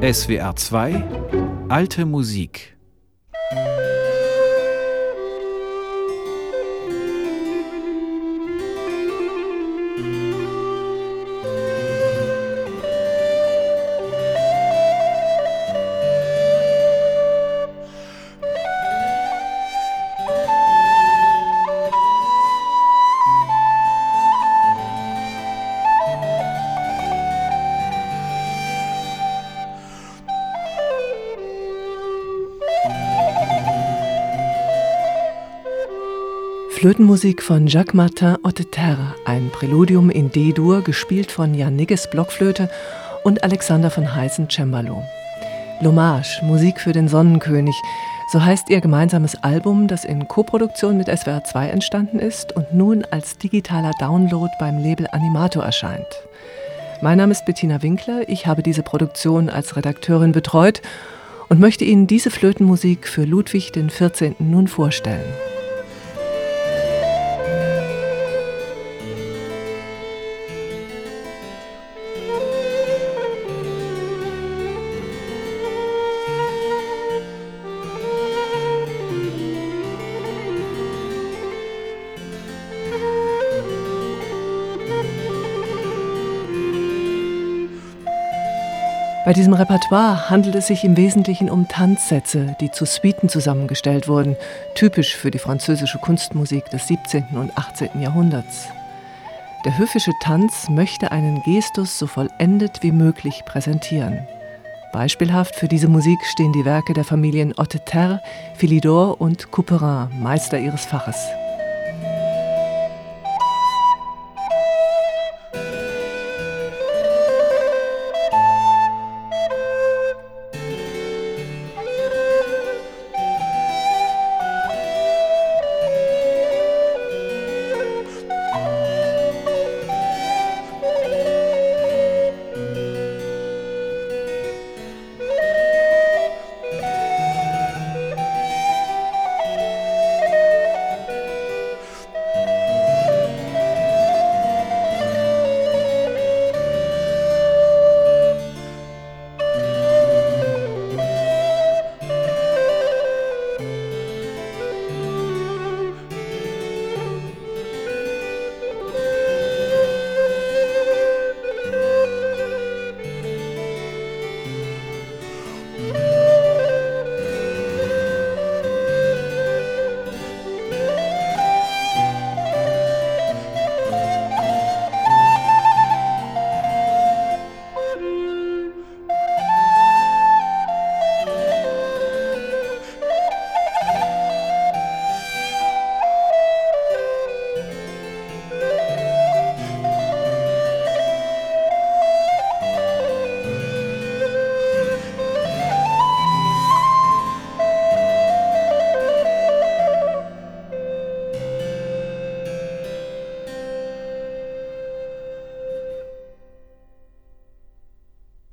SWR 2 Alte Musik Flötenmusik von Jacques Martin Otteterre, ein Präludium in D-Dur, gespielt von Jan Nigges Blockflöte und Alexander von Heißen Cembalo. L'Hommage, Musik für den Sonnenkönig, so heißt ihr gemeinsames Album, das in Koproduktion mit SWR 2 entstanden ist und nun als digitaler Download beim Label Animato erscheint. Mein Name ist Bettina Winkler, ich habe diese Produktion als Redakteurin betreut und möchte Ihnen diese Flötenmusik für Ludwig XIV. nun vorstellen. Bei diesem Repertoire handelt es sich im Wesentlichen um Tanzsätze, die zu Suiten zusammengestellt wurden, typisch für die französische Kunstmusik des 17. und 18. Jahrhunderts. Der höfische Tanz möchte einen Gestus so vollendet wie möglich präsentieren. Beispielhaft für diese Musik stehen die Werke der Familien Otteterre, Philidor und Couperin, Meister ihres Faches.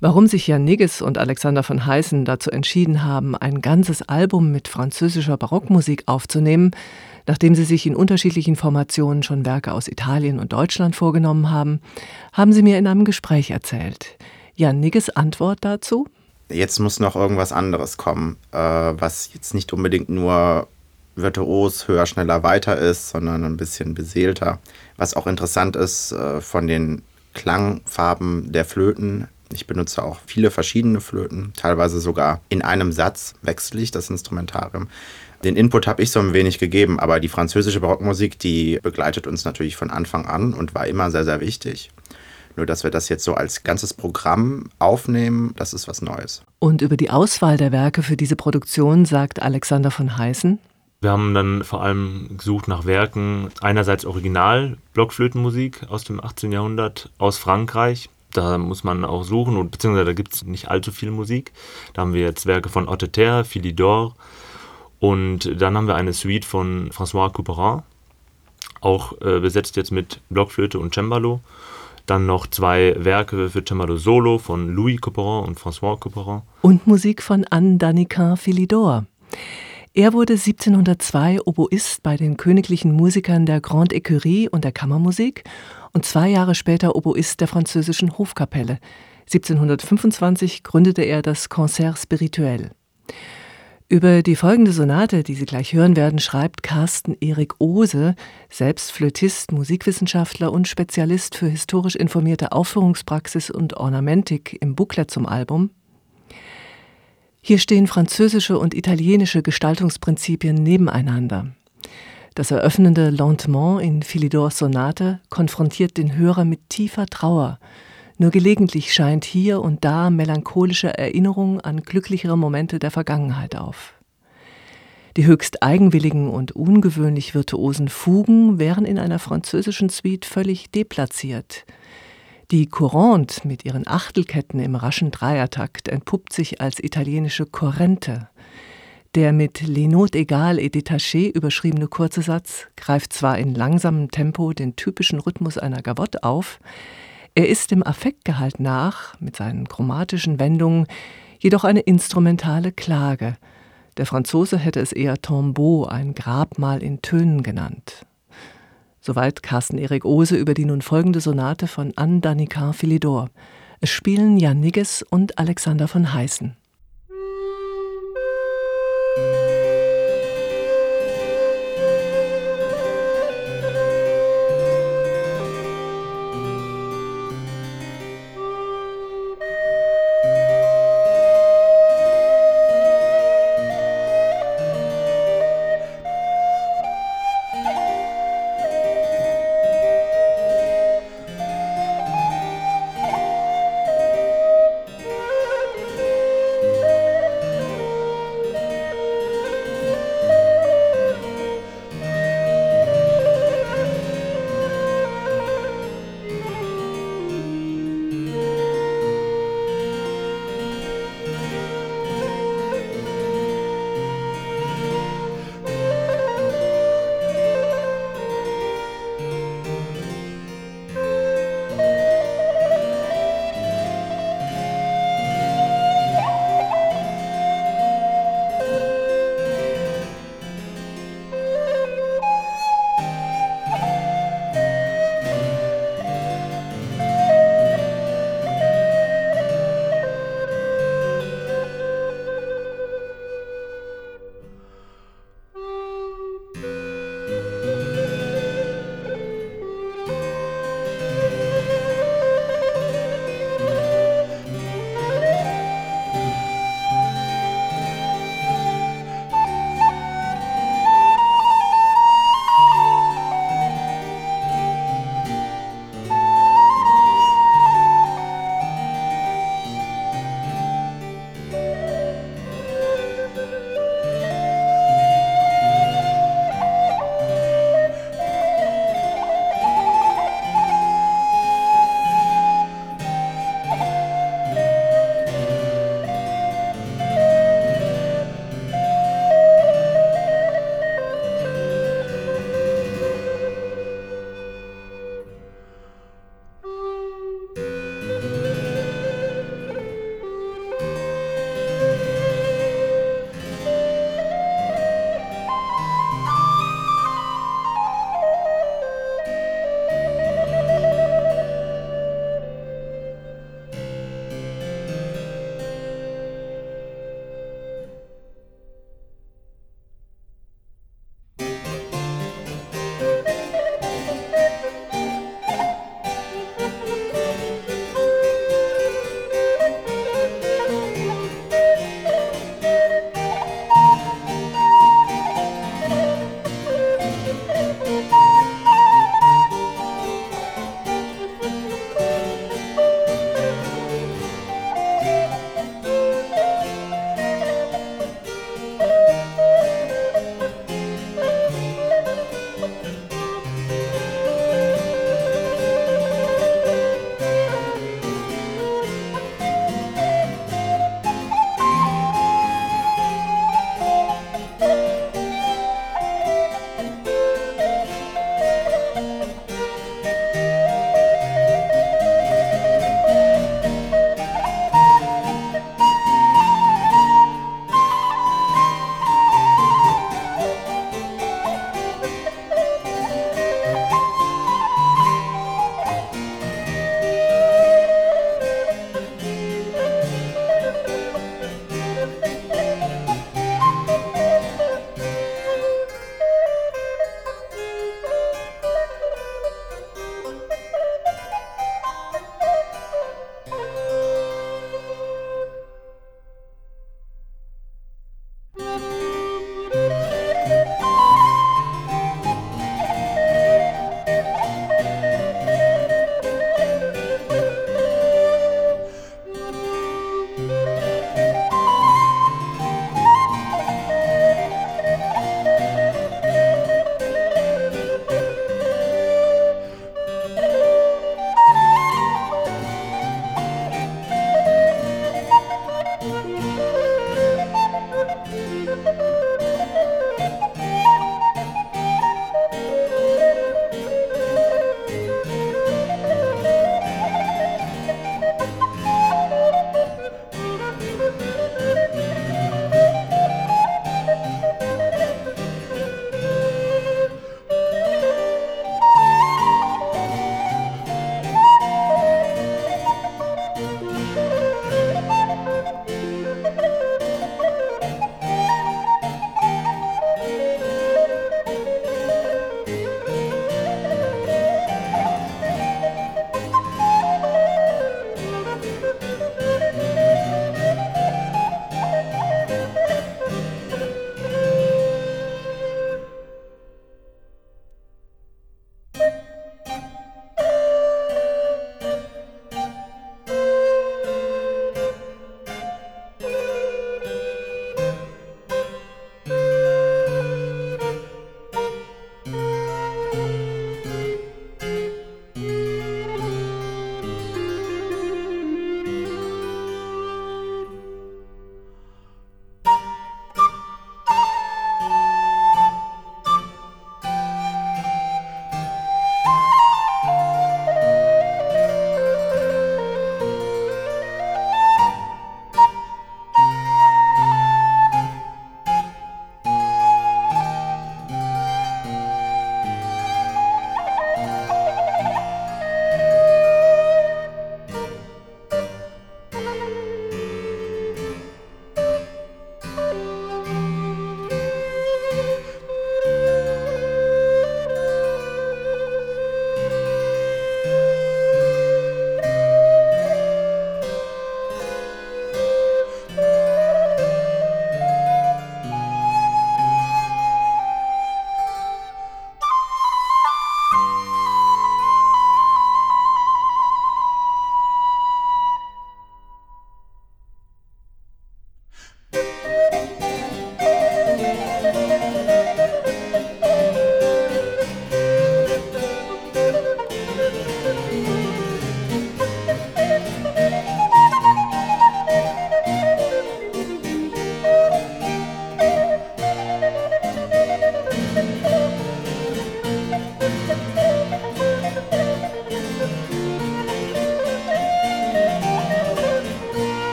Warum sich Jan Nigges und Alexander von Heißen dazu entschieden haben, ein ganzes Album mit französischer Barockmusik aufzunehmen, nachdem sie sich in unterschiedlichen Formationen schon Werke aus Italien und Deutschland vorgenommen haben, haben sie mir in einem Gespräch erzählt. Jan Nigges Antwort dazu? Jetzt muss noch irgendwas anderes kommen, äh, was jetzt nicht unbedingt nur virtuos, höher, schneller, weiter ist, sondern ein bisschen beseelter. Was auch interessant ist äh, von den Klangfarben der Flöten ich benutze auch viele verschiedene Flöten, teilweise sogar in einem Satz wechsle ich das Instrumentarium. Den Input habe ich so ein wenig gegeben, aber die französische Barockmusik, die begleitet uns natürlich von Anfang an und war immer sehr, sehr wichtig. Nur, dass wir das jetzt so als ganzes Programm aufnehmen, das ist was Neues. Und über die Auswahl der Werke für diese Produktion sagt Alexander von Heißen. Wir haben dann vor allem gesucht nach Werken, einerseits Original Blockflötenmusik aus dem 18. Jahrhundert aus Frankreich, da muss man auch suchen, und, beziehungsweise da gibt es nicht allzu viel Musik. Da haben wir jetzt Werke von Otteterre, Philidor und dann haben wir eine Suite von François Couperin, auch äh, besetzt jetzt mit Blockflöte und Cembalo. Dann noch zwei Werke für Cembalo Solo von Louis Couperin und François Couperin. Und Musik von Anne Daniquin Philidor. Er wurde 1702 Oboist bei den königlichen Musikern der Grande Écurie und der Kammermusik und zwei Jahre später Oboist der französischen Hofkapelle. 1725 gründete er das Concert Spirituel. Über die folgende Sonate, die Sie gleich hören werden, schreibt Carsten Erik Ohse, selbst Flötist, Musikwissenschaftler und Spezialist für historisch informierte Aufführungspraxis und Ornamentik im Booklet zum Album. Hier stehen französische und italienische Gestaltungsprinzipien nebeneinander. Das eröffnende Lentement in Philidors Sonate konfrontiert den Hörer mit tiefer Trauer. Nur gelegentlich scheint hier und da melancholische Erinnerung an glücklichere Momente der Vergangenheit auf. Die höchst eigenwilligen und ungewöhnlich virtuosen Fugen wären in einer französischen Suite völlig deplatziert. Die Courante mit ihren Achtelketten im raschen Dreiertakt entpuppt sich als italienische Corrente. Der mit Les Notes égales et détachées überschriebene kurze Satz greift zwar in langsamem Tempo den typischen Rhythmus einer Gavotte auf, er ist dem Affektgehalt nach, mit seinen chromatischen Wendungen, jedoch eine instrumentale Klage. Der Franzose hätte es eher Tombeau, ein Grabmal in Tönen genannt. Soweit Carsten Erik Ohse über die nun folgende Sonate von Anne Danica Philidor. Es spielen Jan Nigges und Alexander von Heißen.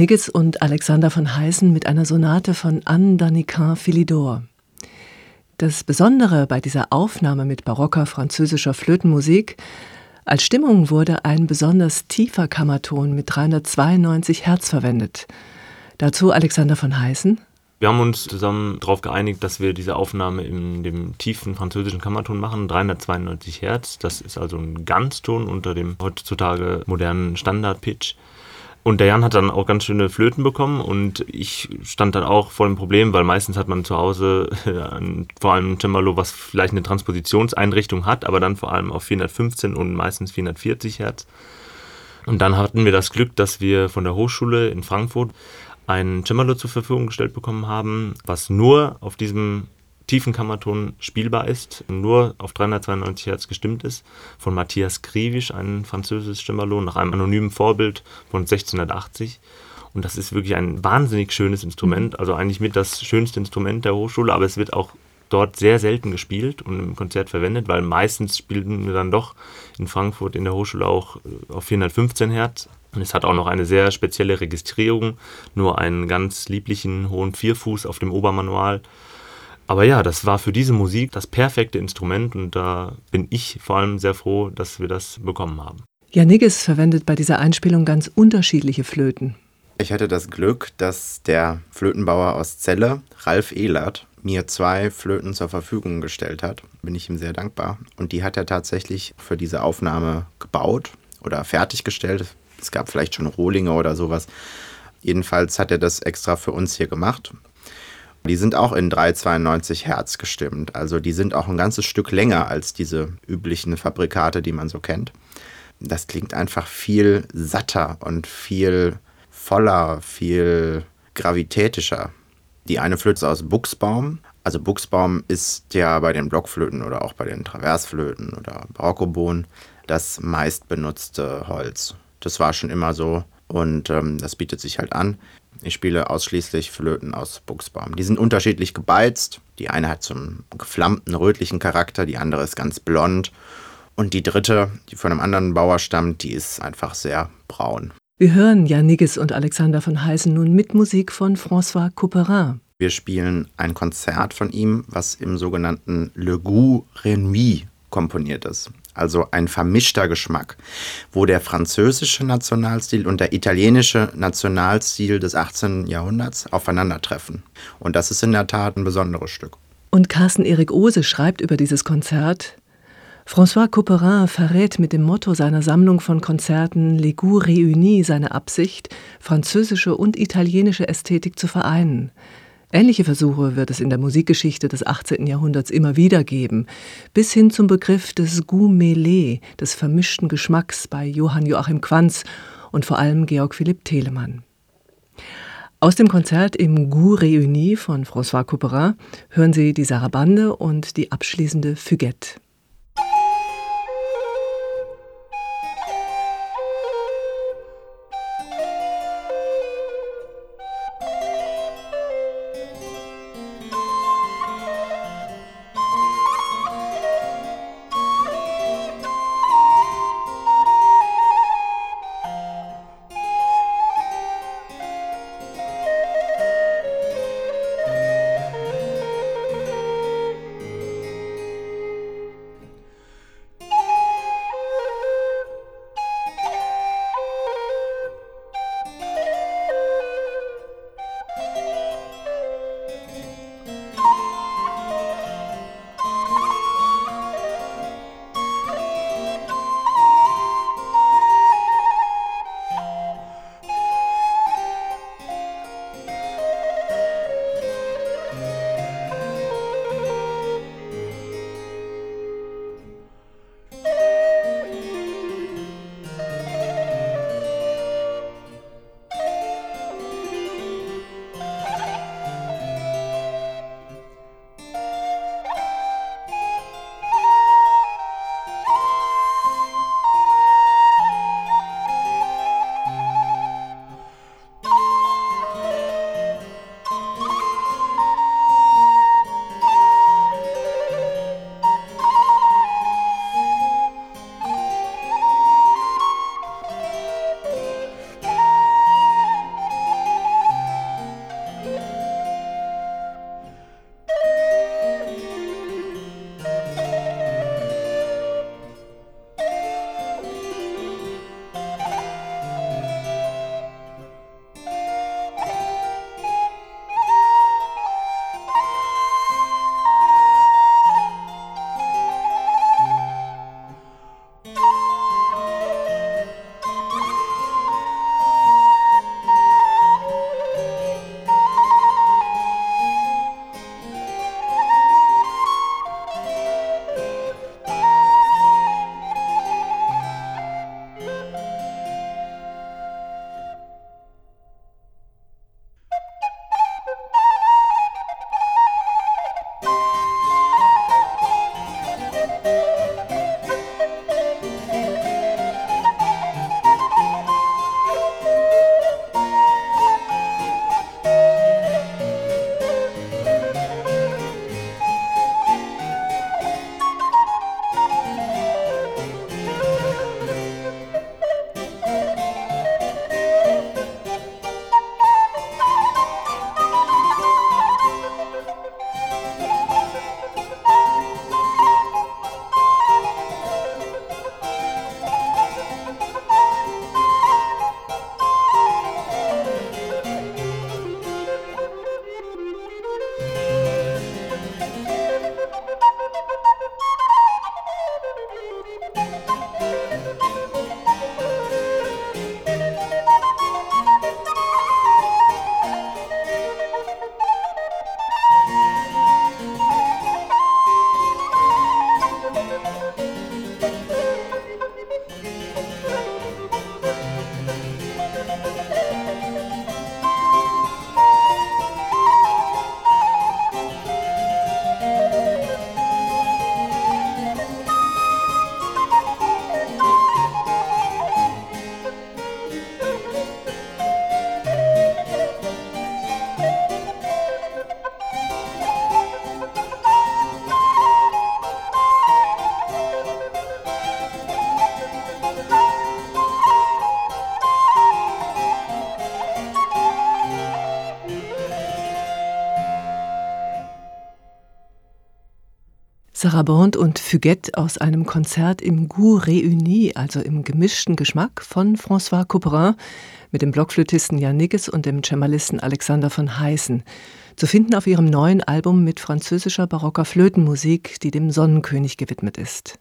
Janigis und Alexander von Heißen mit einer Sonate von Anne Danican Philidor. Das Besondere bei dieser Aufnahme mit barocker französischer Flötenmusik als Stimmung wurde ein besonders tiefer Kammerton mit 392 Hertz verwendet. Dazu Alexander von Heißen. Wir haben uns zusammen darauf geeinigt, dass wir diese Aufnahme in dem tiefen französischen Kammerton machen, 392 Hertz. Das ist also ein Ganzton unter dem heutzutage modernen Standard-Pitch. Und der Jan hat dann auch ganz schöne Flöten bekommen und ich stand dann auch vor dem Problem, weil meistens hat man zu Hause äh, vor allem ein Cembalo, was vielleicht eine Transpositionseinrichtung hat, aber dann vor allem auf 415 und meistens 440 Hertz. Und dann hatten wir das Glück, dass wir von der Hochschule in Frankfurt ein Cembalo zur Verfügung gestellt bekommen haben, was nur auf diesem tiefen Kammerton spielbar ist, nur auf 392 Hertz gestimmt ist, von Matthias Krivisch, ein französisches Cembalo, nach einem anonymen Vorbild von 1680. Und das ist wirklich ein wahnsinnig schönes Instrument, also eigentlich mit das schönste Instrument der Hochschule, aber es wird auch dort sehr selten gespielt und im Konzert verwendet, weil meistens spielen wir dann doch in Frankfurt in der Hochschule auch äh, auf 415 Hertz. Und es hat auch noch eine sehr spezielle Registrierung, nur einen ganz lieblichen hohen Vierfuß auf dem Obermanual aber ja, das war für diese Musik das perfekte Instrument und da bin ich vor allem sehr froh, dass wir das bekommen haben. Janigis verwendet bei dieser Einspielung ganz unterschiedliche Flöten. Ich hatte das Glück, dass der Flötenbauer aus Celle, Ralf Ehlert, mir zwei Flöten zur Verfügung gestellt hat. Bin ich ihm sehr dankbar. Und die hat er tatsächlich für diese Aufnahme gebaut oder fertiggestellt. Es gab vielleicht schon Rohlinge oder sowas. Jedenfalls hat er das extra für uns hier gemacht. Die sind auch in 392 Hertz gestimmt. Also die sind auch ein ganzes Stück länger als diese üblichen Fabrikate, die man so kennt. Das klingt einfach viel satter und viel voller, viel gravitätischer. Die eine Flöte aus Buchsbaum. Also Buchsbaum ist ja bei den Blockflöten oder auch bei den Traversflöten oder Barockobohnen das meistbenutzte Holz. Das war schon immer so und ähm, das bietet sich halt an. Ich spiele ausschließlich Flöten aus Buchsbaum. Die sind unterschiedlich gebeizt. Die eine hat so einen geflammten, rötlichen Charakter, die andere ist ganz blond. Und die dritte, die von einem anderen Bauer stammt, die ist einfach sehr braun. Wir hören Janigis und Alexander von Heisen nun mit Musik von François Couperin. Wir spielen ein Konzert von ihm, was im sogenannten Le Goût Renui komponiert ist also ein vermischter Geschmack, wo der französische Nationalstil und der italienische Nationalstil des 18. Jahrhunderts aufeinandertreffen. Und das ist in der Tat ein besonderes Stück. Und Carsten Erik Ose schreibt über dieses Konzert, François Couperin verrät mit dem Motto seiner Sammlung von Konzerten Les Goûts Réunis seine Absicht, französische und italienische Ästhetik zu vereinen. Ähnliche Versuche wird es in der Musikgeschichte des 18. Jahrhunderts immer wieder geben, bis hin zum Begriff des Goût mêlé, des vermischten Geschmacks bei Johann Joachim Quanz und vor allem Georg Philipp Telemann. Aus dem Konzert im Goût Réuni von François Couperin hören Sie die Sarabande und die abschließende Fuguette. Sarabande und Fuguette aus einem Konzert im Goût réuni, also im gemischten Geschmack von François Couperin mit dem Blockflötisten Jan Nigges und dem Cembalisten Alexander von Heißen. Zu finden auf ihrem neuen Album mit französischer barocker Flötenmusik, die dem Sonnenkönig gewidmet ist.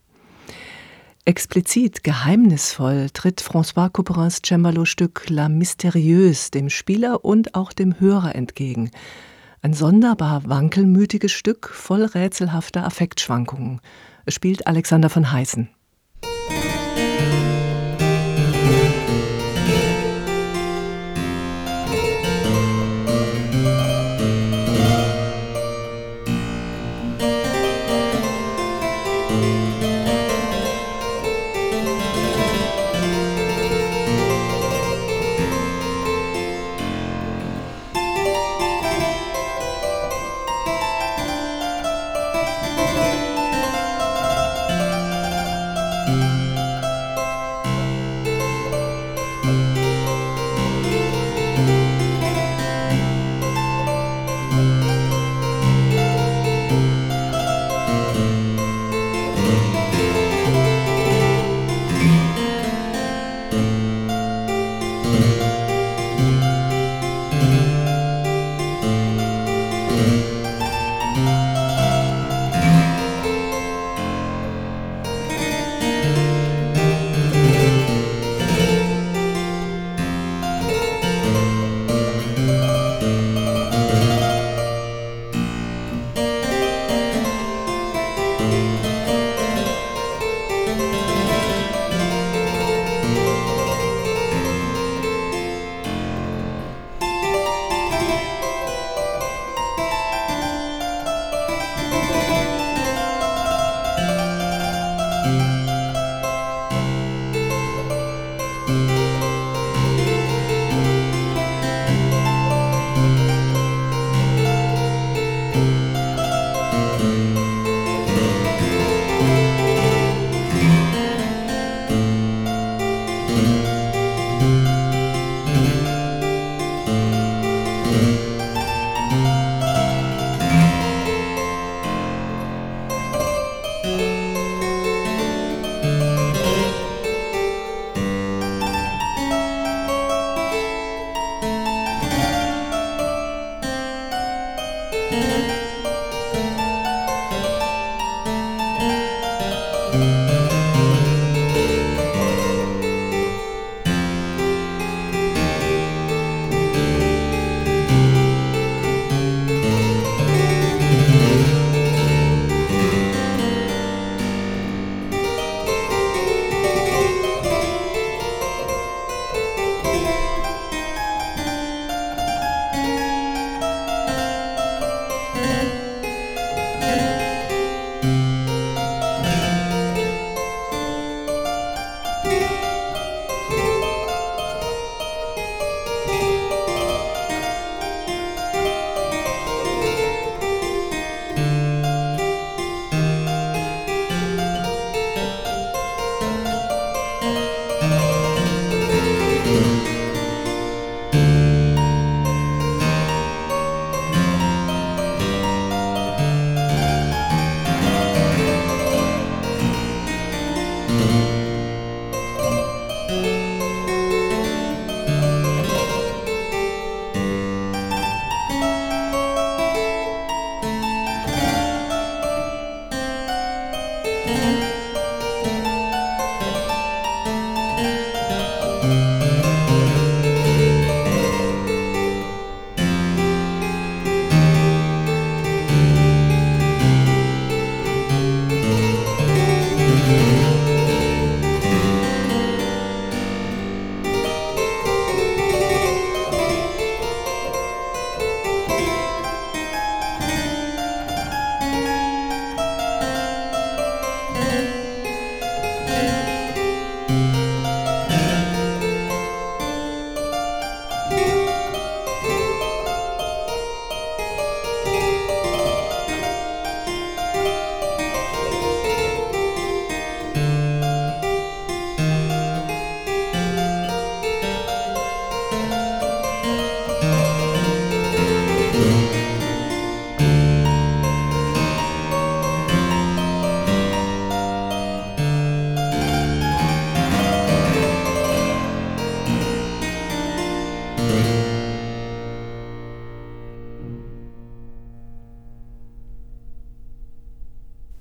Explizit geheimnisvoll tritt François Couperins Cembalo-Stück La Mystérieuse dem Spieler und auch dem Hörer entgegen – ein sonderbar wankelmütiges Stück voll rätselhafter Affektschwankungen. Es spielt Alexander von Heißen.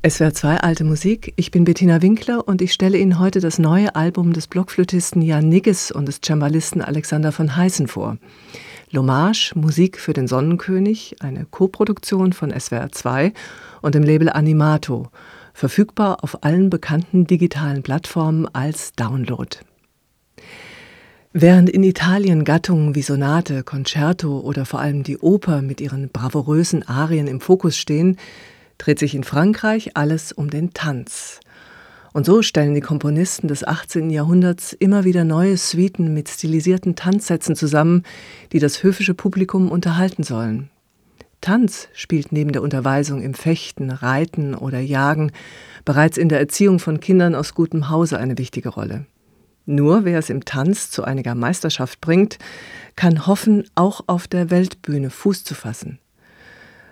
SWR 2 Alte Musik. Ich bin Bettina Winkler und ich stelle Ihnen heute das neue Album des Blockflötisten Jan Nigges und des Cembalisten Alexander von Heißen vor. L'Hommage, Musik für den Sonnenkönig, eine Koproduktion von SWR 2 und dem Label Animato, verfügbar auf allen bekannten digitalen Plattformen als Download. Während in Italien Gattungen wie Sonate, Concerto oder vor allem die Oper mit ihren bravourösen Arien im Fokus stehen, dreht sich in Frankreich alles um den Tanz. Und so stellen die Komponisten des 18. Jahrhunderts immer wieder neue Suiten mit stilisierten Tanzsätzen zusammen, die das höfische Publikum unterhalten sollen. Tanz spielt neben der Unterweisung im Fechten, Reiten oder Jagen bereits in der Erziehung von Kindern aus gutem Hause eine wichtige Rolle. Nur wer es im Tanz zu einiger Meisterschaft bringt, kann hoffen, auch auf der Weltbühne Fuß zu fassen.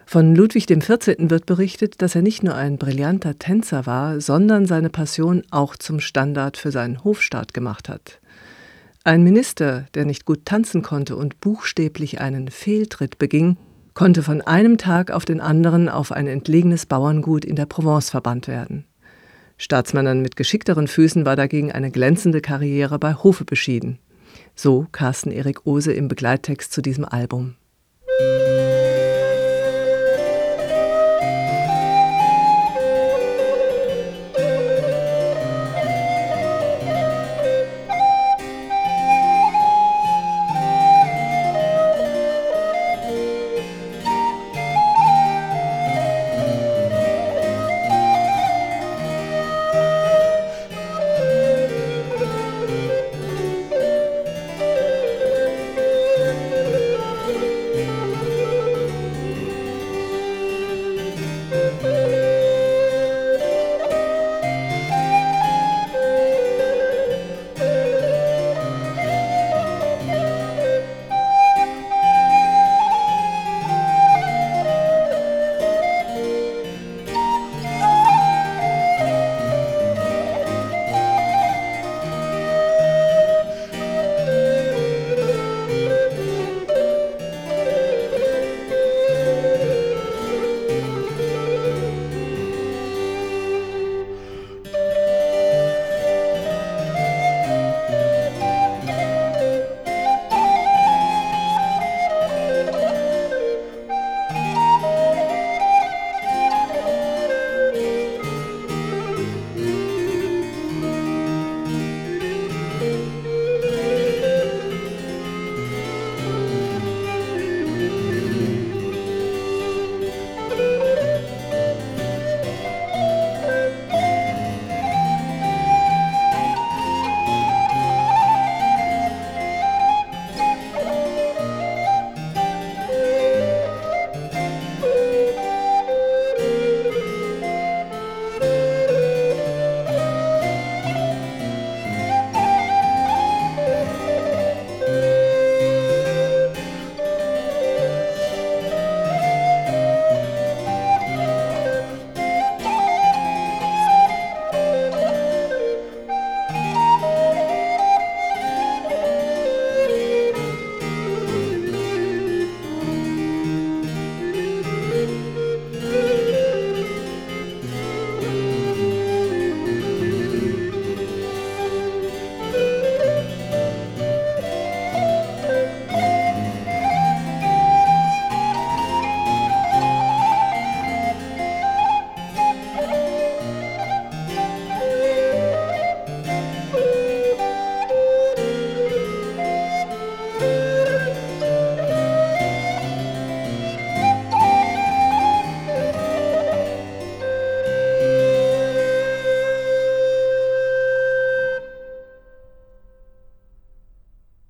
Von Ludwig XIV. wird berichtet, dass er nicht nur ein brillanter Tänzer war, sondern seine Passion auch zum Standard für seinen Hofstaat gemacht hat. Ein Minister, der nicht gut tanzen konnte und buchstäblich einen Fehltritt beging, konnte von einem Tag auf den anderen auf ein entlegenes Bauerngut in der Provence verbannt werden. Staatsmännern mit geschickteren Füßen war dagegen eine glänzende Karriere bei Hofe beschieden. So Carsten Erik Ose im Begleittext zu diesem Album.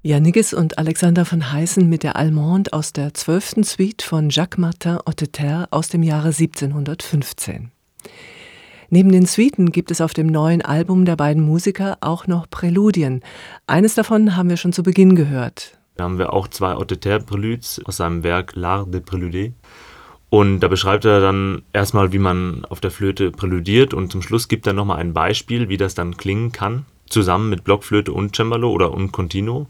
Janigis und Alexander von Heißen mit der Allemande aus der zwölften Suite von Jacques Martin Otteter aus dem Jahre 1715. Neben den Suiten gibt es auf dem neuen Album der beiden Musiker auch noch Präludien. Eines davon haben wir schon zu Beginn gehört. Da haben wir auch zwei Otteter-Préludes aus seinem Werk L'Art de Préluder. Und da beschreibt er dann erstmal, wie man auf der Flöte präludiert und zum Schluss gibt er nochmal ein Beispiel, wie das dann klingen kann, zusammen mit Blockflöte und Cembalo oder und Continuo.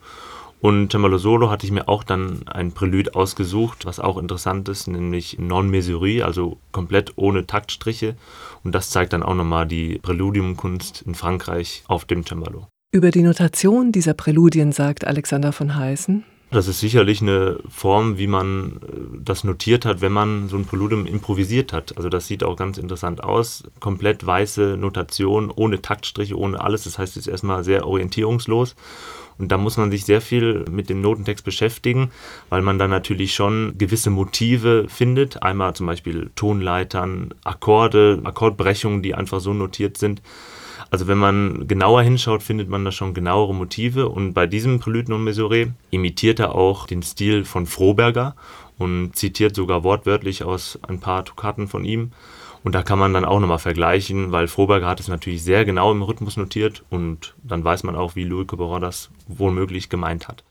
Und Cembalo Solo hatte ich mir auch dann ein Prälude ausgesucht, was auch interessant ist, nämlich Non-Mesurie, also komplett ohne Taktstriche. Und das zeigt dann auch nochmal die Präludiumkunst in Frankreich auf dem Cembalo. Über die Notation dieser Präludien sagt Alexander von Heißen. Das ist sicherlich eine Form, wie man äh, das notiert hat, wenn man so ein Präludium improvisiert hat. Also das sieht auch ganz interessant aus. Komplett weiße Notation, ohne Taktstriche, ohne alles. Das heißt, es ist erstmal sehr orientierungslos. Und da muss man sich sehr viel mit dem Notentext beschäftigen, weil man dann natürlich schon gewisse Motive findet. Einmal zum Beispiel Tonleitern, Akkorde, Akkordbrechungen, die einfach so notiert sind. Also wenn man genauer hinschaut, findet man da schon genauere Motive. Und bei diesem Prelude non mesuré imitiert er auch den Stil von Froberger und zitiert sogar wortwörtlich aus ein paar Tokaten von ihm. Und da kann man dann auch nochmal vergleichen, weil Froberger hat es natürlich sehr genau im Rhythmus notiert und dann weiß man auch, wie Louis Couperin das womöglich gemeint hat.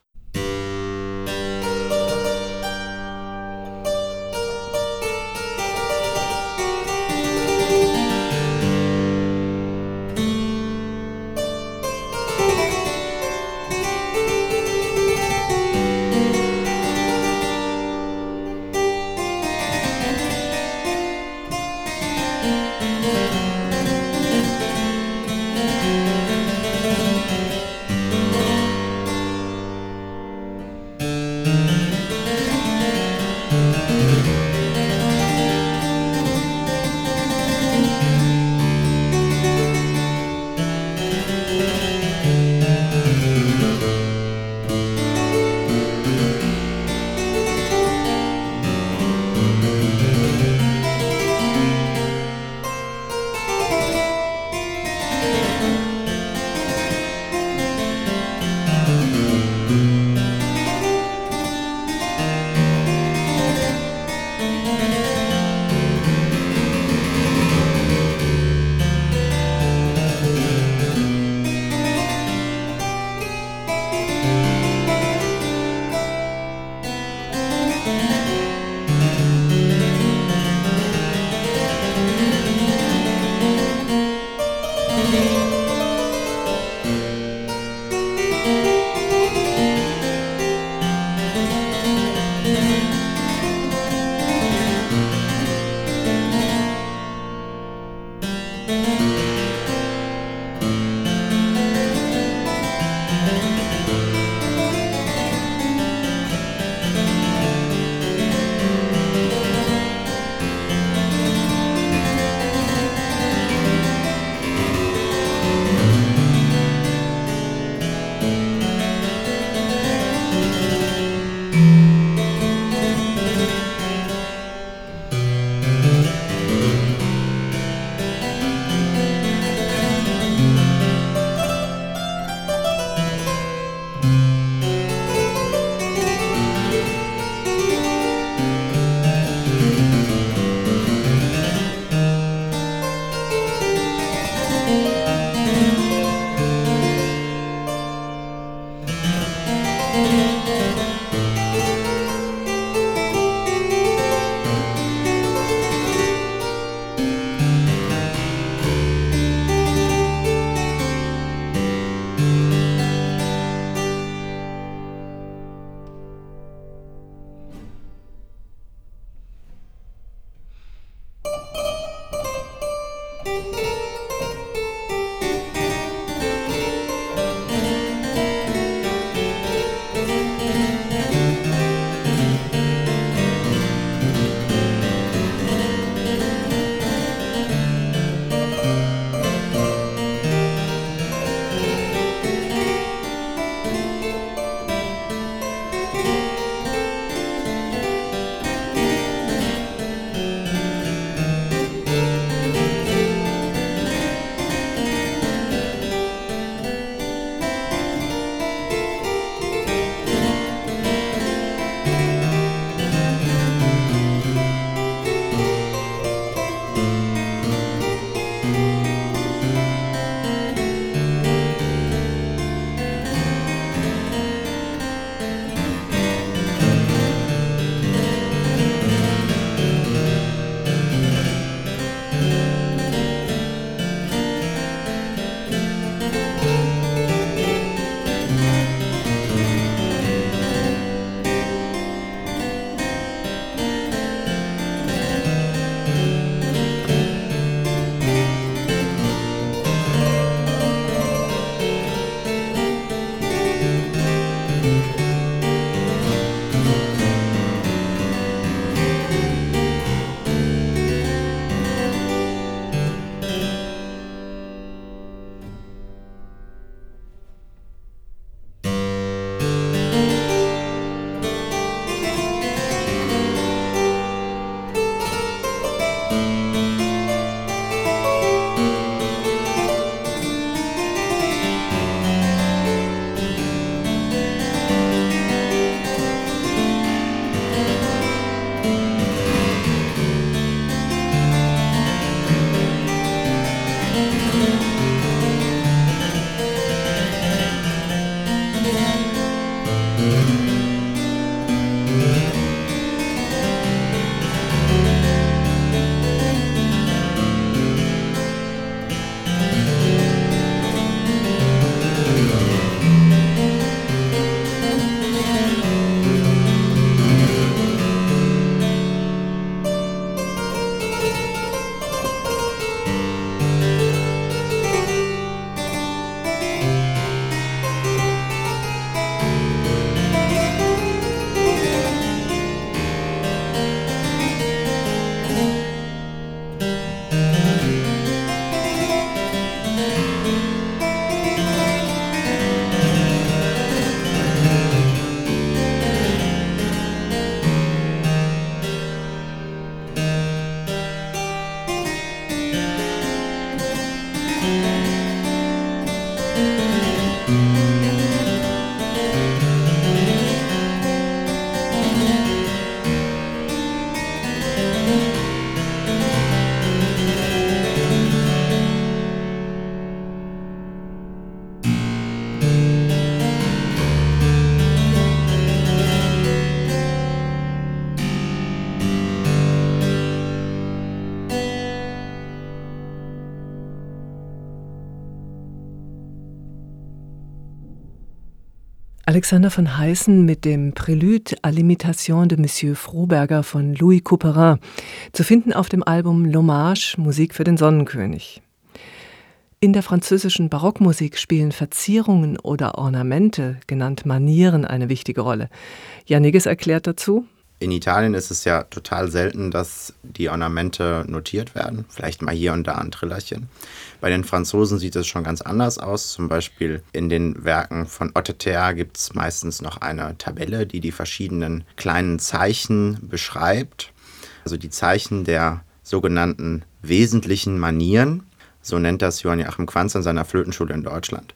Alexander von Heißen mit dem Prélude à l'imitation de Monsieur Froberger von Louis Couperin, zu finden auf dem Album L'Hommage Musik für den Sonnenkönig. In der französischen Barockmusik spielen Verzierungen oder Ornamente, genannt Manieren, eine wichtige Rolle. Janiges erklärt dazu. In Italien ist es ja total selten, dass die Ornamente notiert werden. Vielleicht mal hier und da ein Trillerchen. Bei den Franzosen sieht es schon ganz anders aus. Zum Beispiel in den Werken von Otteter gibt es meistens noch eine Tabelle, die die verschiedenen kleinen Zeichen beschreibt. Also die Zeichen der sogenannten wesentlichen Manieren. So nennt das Johann Joachim Quanz in seiner Flötenschule in Deutschland.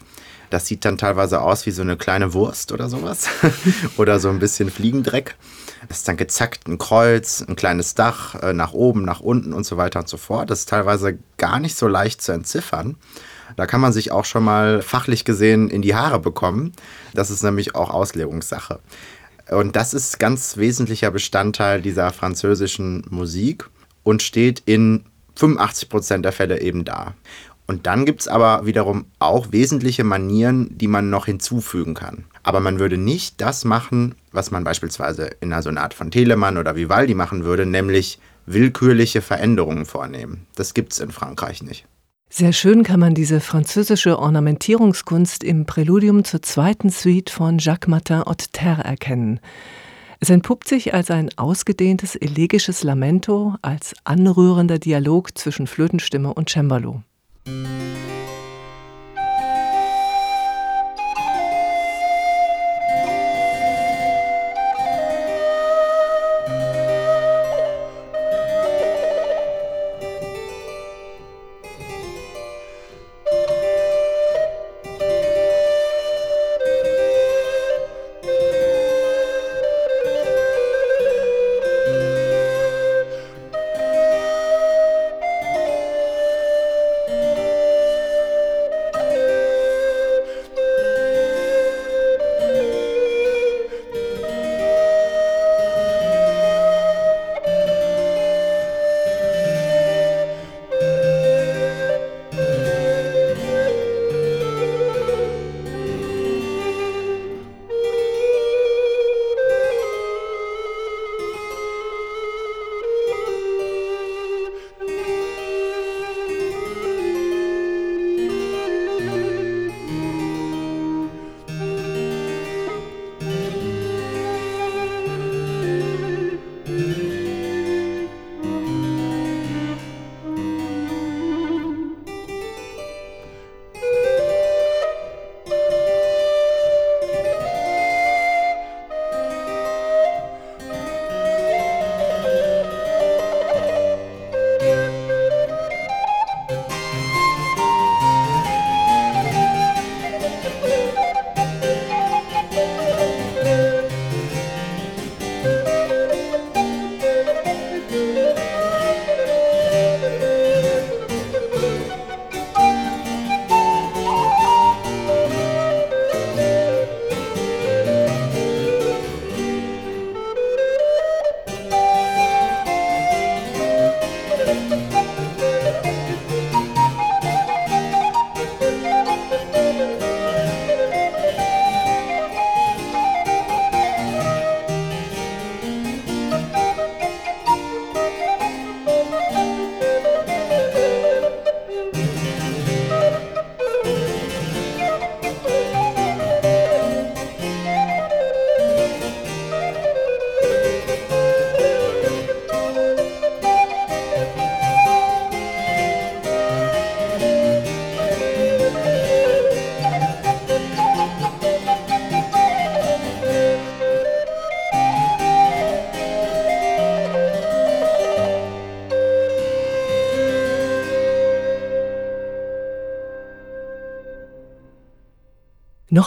Das sieht dann teilweise aus wie so eine kleine Wurst oder sowas. oder so ein bisschen Fliegendreck. Das ist dann gezackt, ein Kreuz, ein kleines Dach, äh, nach oben, nach unten und so weiter und so fort. Das ist teilweise gar nicht so leicht zu entziffern. Da kann man sich auch schon mal fachlich gesehen in die Haare bekommen. Das ist nämlich auch Auslegungssache. Und das ist ganz wesentlicher Bestandteil dieser französischen Musik und steht in 85 Prozent der Fälle eben da. Und dann gibt es aber wiederum auch wesentliche Manieren, die man noch hinzufügen kann. Aber man würde nicht das machen, was man beispielsweise in einer Sonate von Telemann oder Vivaldi machen würde, nämlich willkürliche Veränderungen vornehmen. Das gibt es in Frankreich nicht. Sehr schön kann man diese französische Ornamentierungskunst im Präludium zur zweiten Suite von Jacques Martin Haute erkennen. Es entpuppt sich als ein ausgedehntes elegisches Lamento, als anrührender Dialog zwischen Flötenstimme und Cembalo. Música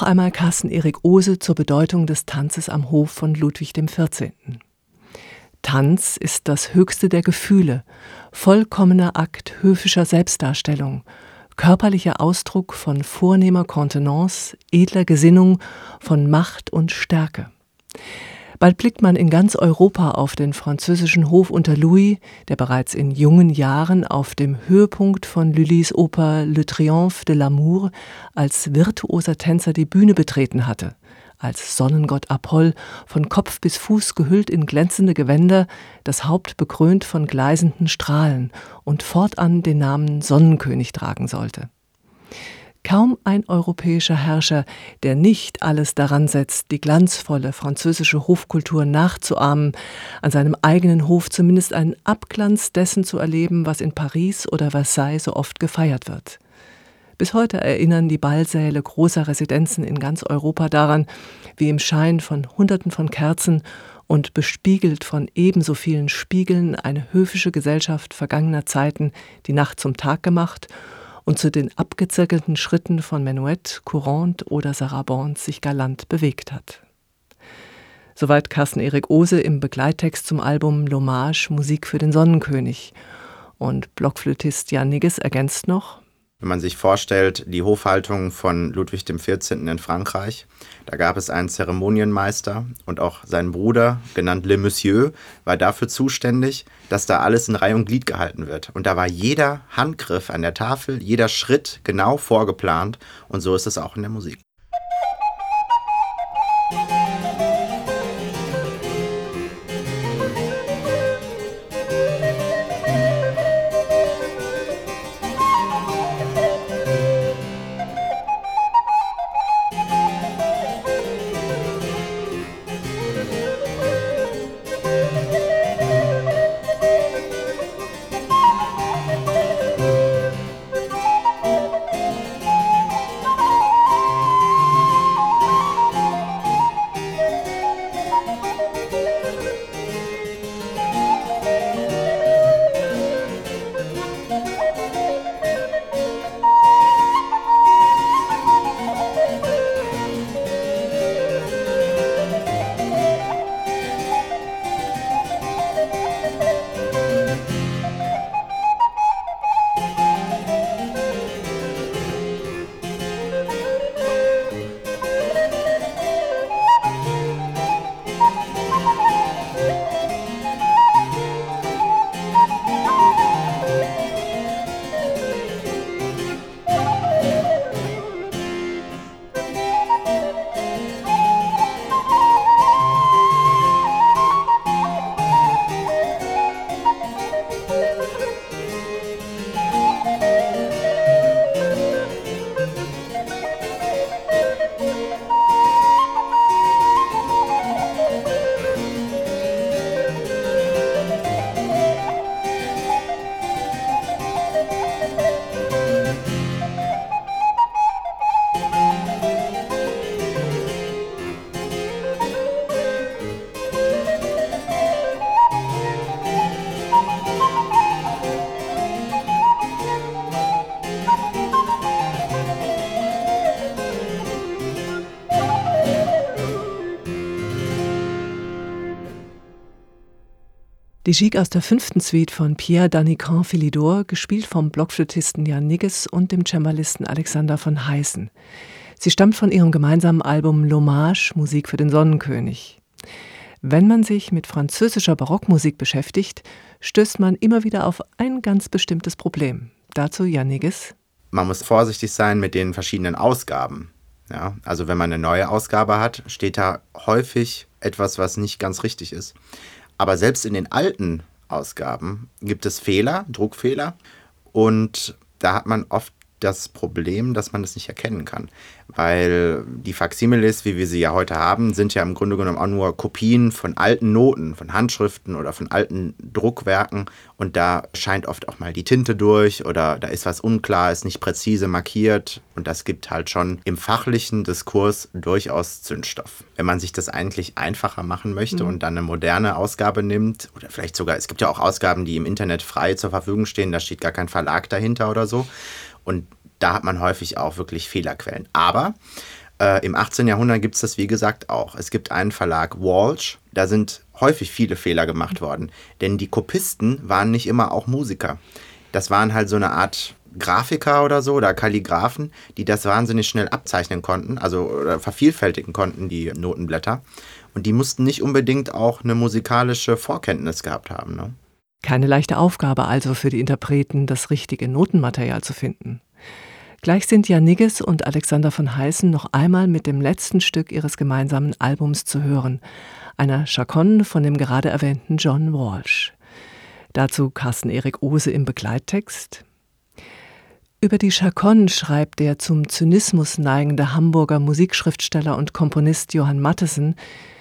Noch einmal Carsten Erik Ose zur Bedeutung des Tanzes am Hof von Ludwig XIV. Tanz ist das höchste der Gefühle, vollkommener Akt höfischer Selbstdarstellung, körperlicher Ausdruck von vornehmer Kontenance, edler Gesinnung, von Macht und Stärke. Bald blickt man in ganz Europa auf den französischen Hof unter Louis, der bereits in jungen Jahren auf dem Höhepunkt von Lullys Oper Le Triomphe de l'amour als virtuoser Tänzer die Bühne betreten hatte, als Sonnengott Apoll, von Kopf bis Fuß gehüllt in glänzende Gewänder, das Haupt bekrönt von gleisenden Strahlen und fortan den Namen Sonnenkönig tragen sollte. Kaum ein europäischer Herrscher, der nicht alles daran setzt, die glanzvolle französische Hofkultur nachzuahmen, an seinem eigenen Hof zumindest einen Abglanz dessen zu erleben, was in Paris oder Versailles so oft gefeiert wird. Bis heute erinnern die Ballsäle großer Residenzen in ganz Europa daran, wie im Schein von Hunderten von Kerzen und bespiegelt von ebenso vielen Spiegeln eine höfische Gesellschaft vergangener Zeiten die Nacht zum Tag gemacht und zu den abgezirkelten Schritten von Menuett, Courante oder Sarabande sich galant bewegt hat. Soweit Carsten Erik Ose im Begleittext zum Album L'Hommage Musik für den Sonnenkönig. Und Blockflötist Jan Nigges ergänzt noch, wenn man sich vorstellt, die Hofhaltung von Ludwig XIV. in Frankreich, da gab es einen Zeremonienmeister und auch sein Bruder, genannt Le Monsieur, war dafür zuständig, dass da alles in Reihe und Glied gehalten wird. Und da war jeder Handgriff an der Tafel, jeder Schritt genau vorgeplant und so ist es auch in der Musik. Gigue aus der fünften Suite von Pierre Danican Philidor, gespielt vom Blockflötisten Jan Nigges und dem Cembalisten Alexander von Heißen. Sie stammt von ihrem gemeinsamen Album L'Hommage Musik für den Sonnenkönig. Wenn man sich mit französischer Barockmusik beschäftigt, stößt man immer wieder auf ein ganz bestimmtes Problem. Dazu Jan Nigges. Man muss vorsichtig sein mit den verschiedenen Ausgaben. Ja, also wenn man eine neue Ausgabe hat, steht da häufig etwas, was nicht ganz richtig ist. Aber selbst in den alten Ausgaben gibt es Fehler, Druckfehler. Und da hat man oft das Problem, dass man das nicht erkennen kann. Weil die Faximiles, wie wir sie ja heute haben, sind ja im Grunde genommen auch nur Kopien von alten Noten, von Handschriften oder von alten Druckwerken. Und da scheint oft auch mal die Tinte durch oder da ist was unklar, ist nicht präzise markiert. Und das gibt halt schon im fachlichen Diskurs durchaus Zündstoff. Wenn man sich das eigentlich einfacher machen möchte mhm. und dann eine moderne Ausgabe nimmt, oder vielleicht sogar, es gibt ja auch Ausgaben, die im Internet frei zur Verfügung stehen, da steht gar kein Verlag dahinter oder so. Und da hat man häufig auch wirklich Fehlerquellen. Aber äh, im 18. Jahrhundert gibt es das, wie gesagt, auch. Es gibt einen Verlag, Walsh, da sind häufig viele Fehler gemacht worden. Denn die Kopisten waren nicht immer auch Musiker. Das waren halt so eine Art Grafiker oder so oder Kalligraphen, die das wahnsinnig schnell abzeichnen konnten, also oder vervielfältigen konnten, die Notenblätter. Und die mussten nicht unbedingt auch eine musikalische Vorkenntnis gehabt haben. Ne? Keine leichte Aufgabe also für die Interpreten, das richtige Notenmaterial zu finden. Gleich sind Jan und Alexander von Heißen noch einmal mit dem letzten Stück ihres gemeinsamen Albums zu hören, einer Chaconne von dem gerade erwähnten John Walsh. Dazu Carsten Erik Ose im Begleittext. Über die Chaconne schreibt der zum Zynismus neigende Hamburger Musikschriftsteller und Komponist Johann Mattesen,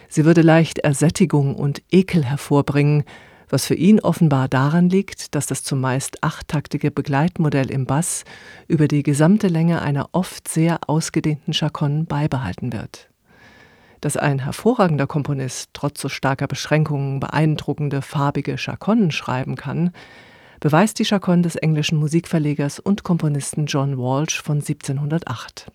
sie würde leicht Ersättigung und Ekel hervorbringen, was für ihn offenbar daran liegt, dass das zumeist achttaktige Begleitmodell im Bass über die gesamte Länge einer oft sehr ausgedehnten Chaconne beibehalten wird. Dass ein hervorragender Komponist trotz so starker Beschränkungen beeindruckende farbige Chaconnen schreiben kann, beweist die Chaconne des englischen Musikverlegers und Komponisten John Walsh von 1708.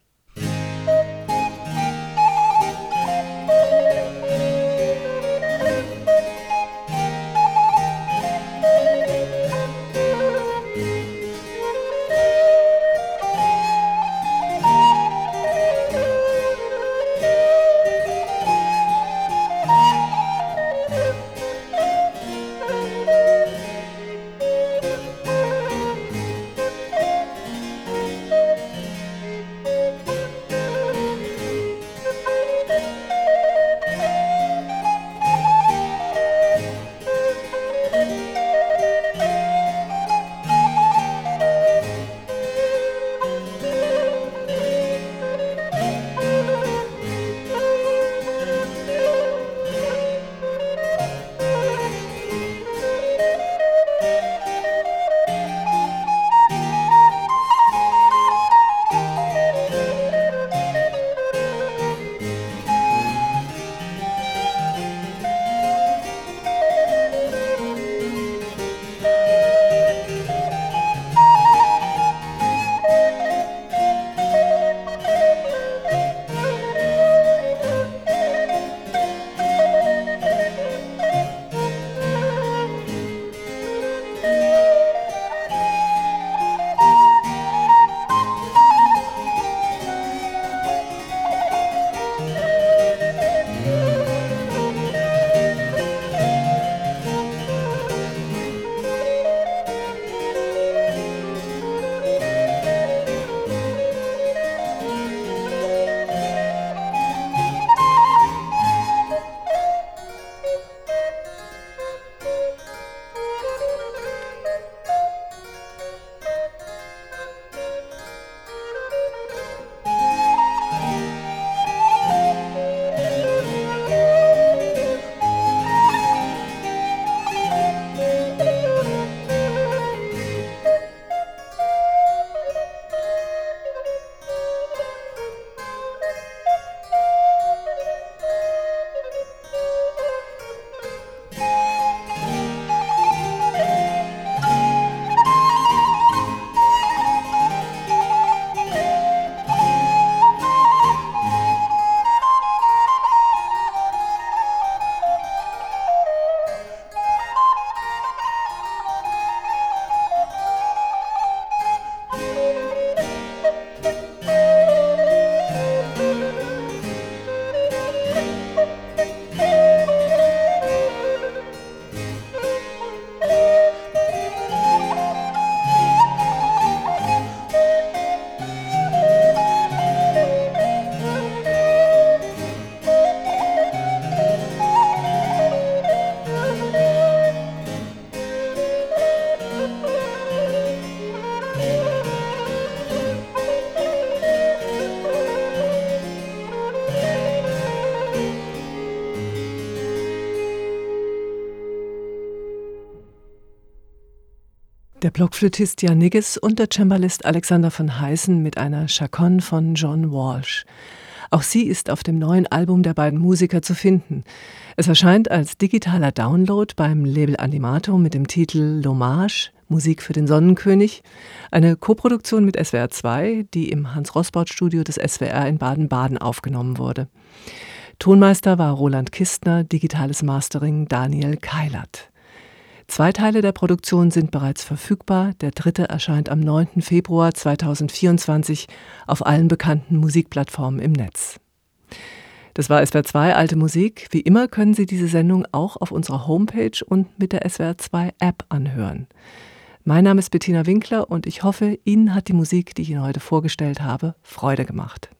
Blockflötist Jan Nigges und der Cembalist Alexander von Heißen mit einer Chaconne von John Walsh. Auch sie ist auf dem neuen Album der beiden Musiker zu finden. Es erscheint als digitaler Download beim Label Animato mit dem Titel L'Hommage, Musik für den Sonnenkönig, eine Koproduktion mit SWR 2, die im Hans-Rossbaut-Studio des SWR in Baden-Baden aufgenommen wurde. Tonmeister war Roland Kistner, digitales Mastering Daniel Keilert. Zwei Teile der Produktion sind bereits verfügbar. Der dritte erscheint am 9. Februar 2024 auf allen bekannten Musikplattformen im Netz. Das war SWR 2 Alte Musik. Wie immer können Sie diese Sendung auch auf unserer Homepage und mit der SWR 2 App anhören. Mein Name ist Bettina Winkler und ich hoffe, Ihnen hat die Musik, die ich Ihnen heute vorgestellt habe, Freude gemacht.